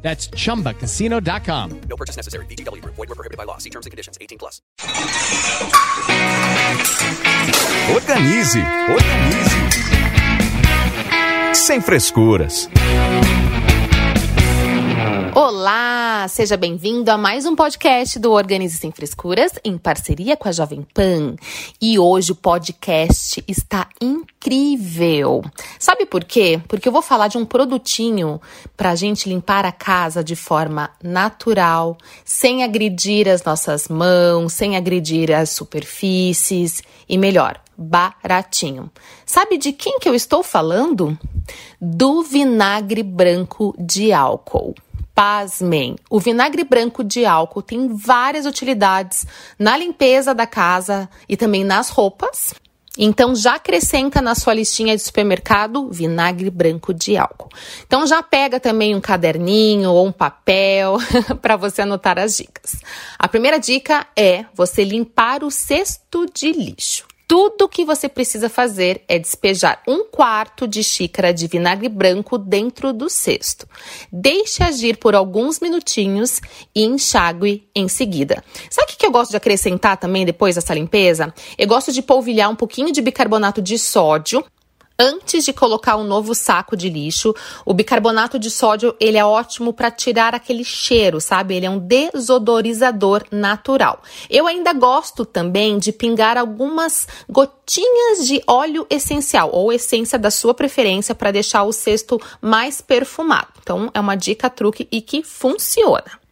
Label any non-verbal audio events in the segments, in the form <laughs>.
That's chumbacasino.com. No purchase necessary. VGW Group. Void were prohibited by law. See terms and conditions. 18 plus. Organize, organize. Sem frescuras. Olá, seja bem-vindo a mais um podcast do Organize Sem Frescuras, em parceria com a Jovem Pan. E hoje o podcast está incrível. Sabe por quê? Porque eu vou falar de um produtinho para a gente limpar a casa de forma natural, sem agredir as nossas mãos, sem agredir as superfícies e melhor, baratinho. Sabe de quem que eu estou falando? Do vinagre branco de álcool. Pasmem, o vinagre branco de álcool tem várias utilidades na limpeza da casa e também nas roupas. Então já acrescenta na sua listinha de supermercado vinagre branco de álcool. Então já pega também um caderninho ou um papel <laughs> para você anotar as dicas. A primeira dica é você limpar o cesto de lixo. Tudo que você precisa fazer é despejar um quarto de xícara de vinagre branco dentro do cesto. Deixe agir por alguns minutinhos e enxague em seguida. Sabe o que eu gosto de acrescentar também depois dessa limpeza? Eu gosto de polvilhar um pouquinho de bicarbonato de sódio antes de colocar um novo saco de lixo. O bicarbonato de sódio, ele é ótimo para tirar aquele cheiro, sabe? Ele é um desodorizador natural. Eu ainda gosto também de pingar algumas gotinhas de óleo essencial ou essência da sua preferência para deixar o cesto mais perfumado. Então, é uma dica truque e que funciona.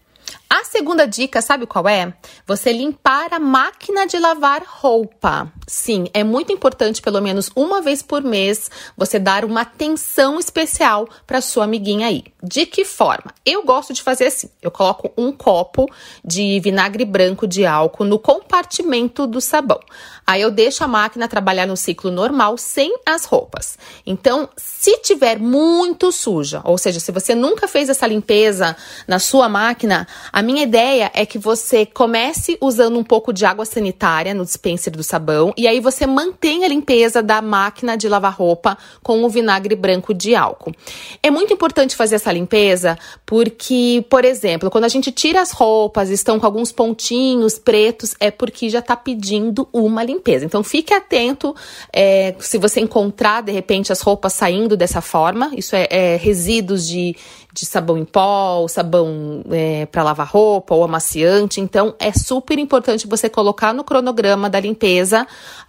A segunda dica, sabe qual é? Você limpar a máquina de lavar roupa. Sim, é muito importante, pelo menos uma vez por mês, você dar uma atenção especial para sua amiguinha aí. De que forma? Eu gosto de fazer assim: eu coloco um copo de vinagre branco de álcool no compartimento do sabão. Aí eu deixo a máquina trabalhar no ciclo normal sem as roupas. Então, se tiver muito suja, ou seja, se você nunca fez essa limpeza na sua máquina, a minha ideia é que você comece usando um pouco de água sanitária no dispenser do sabão e aí você mantenha a limpeza da máquina de lavar roupa com o vinagre branco de álcool. É muito importante fazer essa limpeza porque, por exemplo, quando a gente tira as roupas, estão com alguns pontinhos pretos, é porque já está pedindo uma limpeza. Então fique atento é, se você encontrar de repente as roupas saindo dessa forma. Isso é, é resíduos de, de sabão em pó, sabão é, para lavar roupa ou amaciante. Então, é super importante você colocar no cronograma da limpeza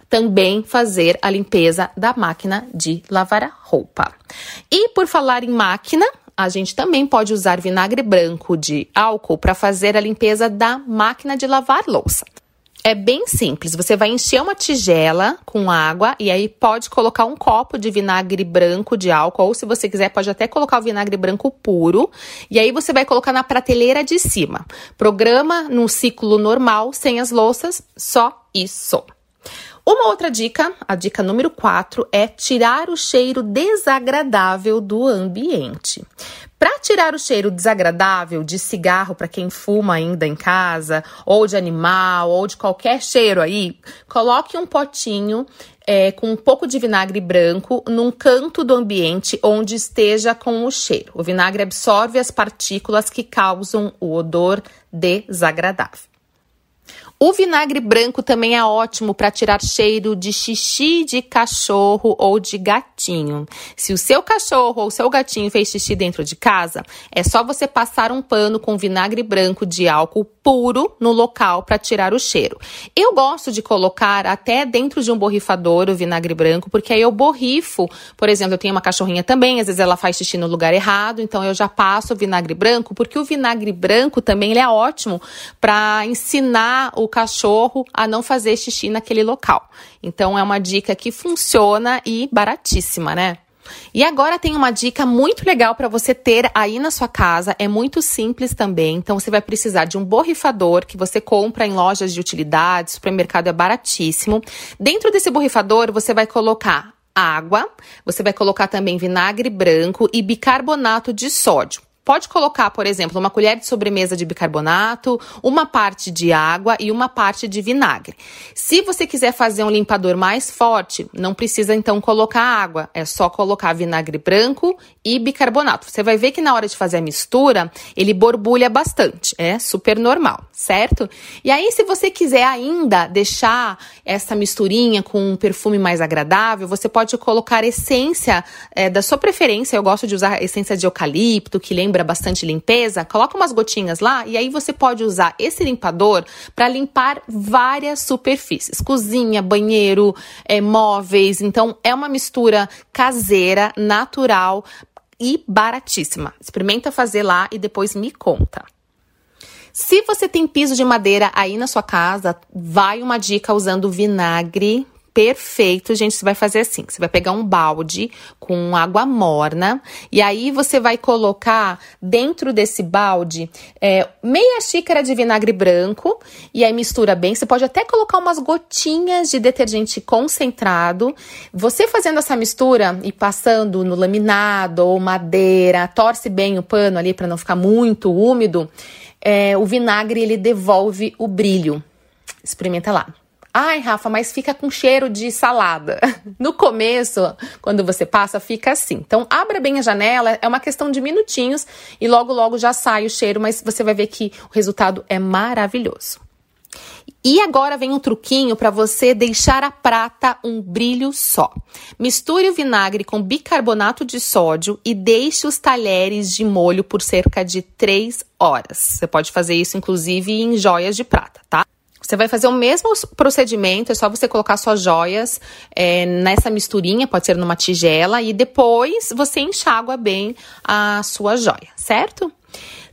também fazer a limpeza da máquina de lavar roupa. E por falar em máquina, a gente também pode usar vinagre branco de álcool para fazer a limpeza da máquina de lavar louça. É bem simples. Você vai encher uma tigela com água e aí pode colocar um copo de vinagre branco de álcool, ou se você quiser, pode até colocar o vinagre branco puro. E aí você vai colocar na prateleira de cima. Programa no ciclo normal, sem as louças, só isso. Uma outra dica, a dica número 4, é tirar o cheiro desagradável do ambiente. Para tirar o cheiro desagradável de cigarro para quem fuma ainda em casa, ou de animal, ou de qualquer cheiro aí, coloque um potinho é, com um pouco de vinagre branco num canto do ambiente onde esteja com o cheiro. O vinagre absorve as partículas que causam o odor desagradável. O vinagre branco também é ótimo para tirar cheiro de xixi de cachorro ou de gatinho. Se o seu cachorro ou seu gatinho fez xixi dentro de casa, é só você passar um pano com vinagre branco de álcool puro no local para tirar o cheiro. Eu gosto de colocar até dentro de um borrifador o vinagre branco, porque aí eu borrifo. Por exemplo, eu tenho uma cachorrinha também, às vezes ela faz xixi no lugar errado, então eu já passo o vinagre branco, porque o vinagre branco também é ótimo para ensinar o cachorro a não fazer xixi naquele local. Então é uma dica que funciona e baratíssima, né? E agora tem uma dica muito legal para você ter aí na sua casa. É muito simples também. Então você vai precisar de um borrifador que você compra em lojas de utilidades, supermercado é baratíssimo. Dentro desse borrifador você vai colocar água, você vai colocar também vinagre branco e bicarbonato de sódio. Pode colocar, por exemplo, uma colher de sobremesa de bicarbonato, uma parte de água e uma parte de vinagre. Se você quiser fazer um limpador mais forte, não precisa então colocar água, é só colocar vinagre branco e bicarbonato. Você vai ver que na hora de fazer a mistura, ele borbulha bastante, é super normal, certo? E aí, se você quiser ainda deixar essa misturinha com um perfume mais agradável, você pode colocar essência é, da sua preferência. Eu gosto de usar essência de eucalipto, que lembra lembra bastante limpeza, coloca umas gotinhas lá e aí você pode usar esse limpador para limpar várias superfícies, cozinha, banheiro, é, móveis. Então é uma mistura caseira, natural e baratíssima. Experimenta fazer lá e depois me conta. Se você tem piso de madeira aí na sua casa, vai uma dica usando vinagre perfeito, gente. Você vai fazer assim: você vai pegar um balde com água morna e aí você vai colocar dentro desse balde é, meia xícara de vinagre branco e aí mistura bem. Você pode até colocar umas gotinhas de detergente concentrado. Você fazendo essa mistura e passando no laminado ou madeira, torce bem o pano ali para não ficar muito úmido. É, o vinagre ele devolve o brilho. Experimenta lá. Ai, Rafa, mas fica com cheiro de salada. <laughs> No começo, quando você passa, fica assim. Então, abra bem a janela, é uma questão de minutinhos e logo, logo já sai o cheiro, mas você vai ver que o resultado é maravilhoso. E agora vem um truquinho para você deixar a prata um brilho só. Misture o vinagre com bicarbonato de sódio e deixe os talheres de molho por cerca de 3 horas. Você pode fazer isso, inclusive, em joias de prata, tá? Você vai fazer o mesmo procedimento, é só você colocar suas joias é, nessa misturinha, pode ser numa tigela, e depois você enxágua bem a sua joia, certo?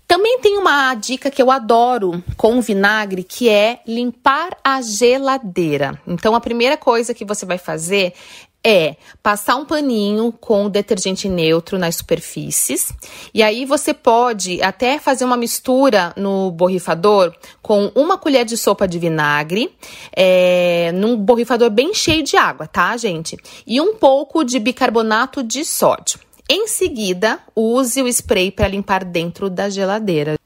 Também tem uma dica que eu adoro com vinagre, que é limpar a geladeira. Então, a primeira coisa que você vai fazer é passar um paninho com detergente neutro nas superfícies. E aí você pode até fazer uma mistura no borrifador com uma colher de sopa de vinagre, é, num borrifador bem cheio de água, tá, gente? E um pouco de bicarbonato de sódio. Em seguida, use o spray para limpar dentro da geladeira.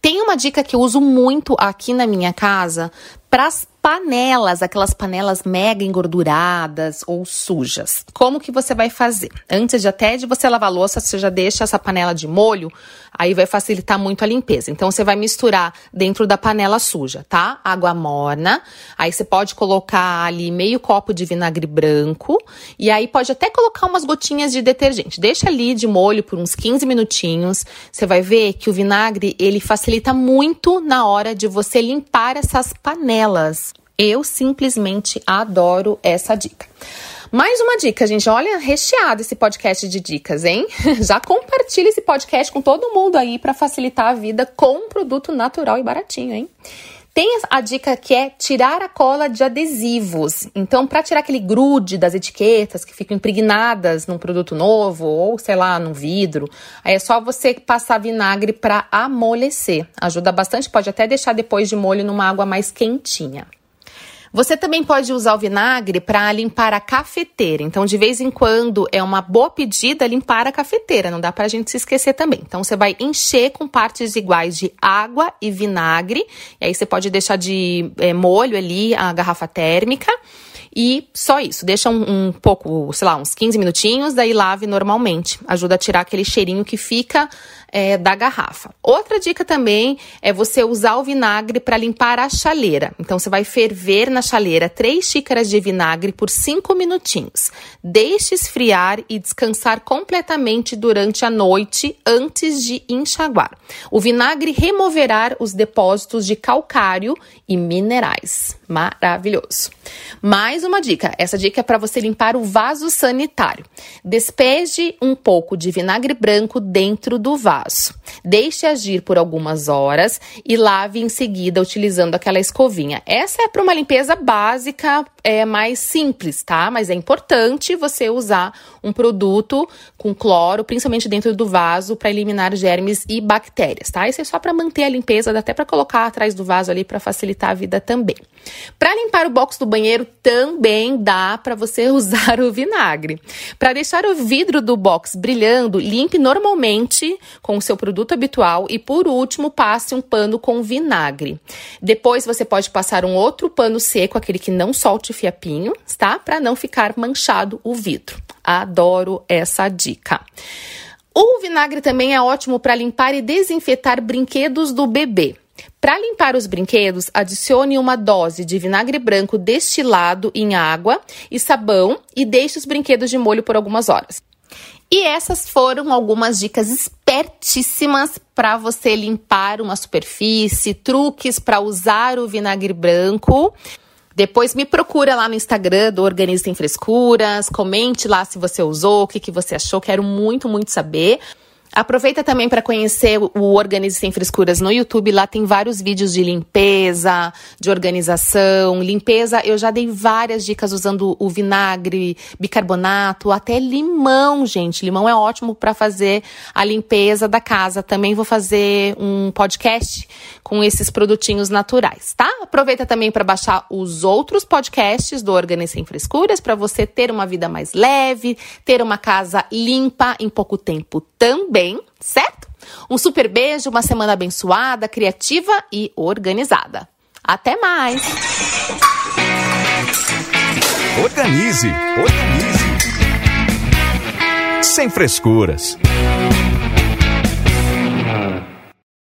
Tem uma dica que eu uso muito aqui na minha casa para as panelas, aquelas panelas mega engorduradas ou sujas. Como que você vai fazer? Antes de até de você lavar a louça, você já deixa essa panela de molho, aí vai facilitar muito a limpeza. Então você vai misturar dentro da panela suja, tá? Água morna. Aí você pode colocar ali meio copo de vinagre branco e aí pode até colocar umas gotinhas de detergente. Deixa ali de molho por uns 15 minutinhos. Você vai ver que o vinagre, ele facilita muito na hora de você limpar essas panelas. Eu simplesmente adoro essa dica. Mais uma dica, gente. Olha, recheado esse podcast de dicas, hein? <laughs> Já compartilha esse podcast com todo mundo aí para facilitar a vida com um produto natural e baratinho, hein? Tem a dica que é tirar a cola de adesivos. Então, para tirar aquele grude das etiquetas que ficam impregnadas num produto novo ou, sei lá, num vidro, aí é só você passar vinagre para amolecer. Ajuda bastante, pode até deixar depois de molho numa água mais quentinha. Você também pode usar o vinagre para limpar a cafeteira. Então, de vez em quando, é uma boa pedida limpar a cafeteira. Não dá para a gente se esquecer também. Então, você vai encher com partes iguais de água e vinagre. E aí, você pode deixar de é, molho ali a garrafa térmica. E só isso, deixa um, um, pouco, sei lá, uns 15 minutinhos, daí lave normalmente. Ajuda a tirar aquele cheirinho que fica é, da garrafa. Outra dica também é você usar o vinagre para limpar a chaleira. Então você vai ferver na chaleira 3 xícaras de vinagre por 5 minutinhos. Deixe esfriar e descansar completamente durante a noite antes de enxaguar. O vinagre removerá os depósitos de calcário e minerais. Maravilhoso. Mais uma dica. Essa dica é para você limpar o vaso sanitário. Despeje um pouco de vinagre branco dentro do vaso. Deixe agir por algumas horas e lave em seguida utilizando aquela escovinha. Essa é para uma limpeza básica é mais simples, tá? Mas é importante você usar um produto com cloro, principalmente dentro do vaso, para eliminar germes e bactérias, tá? Isso é só para manter a limpeza, dá até para colocar atrás do vaso ali para facilitar a vida também. Para limpar o box do banheiro também dá para você <laughs> usar o vinagre. Para deixar o vidro do box brilhando, limpe normalmente com o seu produto habitual e por último passe um pano com vinagre. Depois você pode passar um outro pano seco, aquele que não solte fiapinho, tá? Para não ficar manchado o vidro. Adoro essa dica. O vinagre também é ótimo para limpar e desinfetar brinquedos do bebê. Para limpar os brinquedos, adicione uma dose de vinagre branco destilado em água e sabão e deixe os brinquedos de molho por algumas horas. E essas foram algumas dicas espertíssimas para você limpar uma superfície, truques para usar o vinagre branco. Depois me procura lá no Instagram do Organiza Sem Frescuras, comente lá se você usou, o que, que você achou, quero muito, muito saber. Aproveita também para conhecer o Organize Sem Frescuras no YouTube. Lá tem vários vídeos de limpeza, de organização. Limpeza, eu já dei várias dicas usando o vinagre, bicarbonato, até limão, gente. Limão é ótimo para fazer a limpeza da casa. Também vou fazer um podcast com esses produtinhos naturais, tá? Aproveita também para baixar os outros podcasts do Organize Sem Frescuras para você ter uma vida mais leve, ter uma casa limpa em pouco tempo também, certo? Um super beijo, uma semana abençoada, criativa e organizada. Até mais! Organize, organize. Sem frescuras.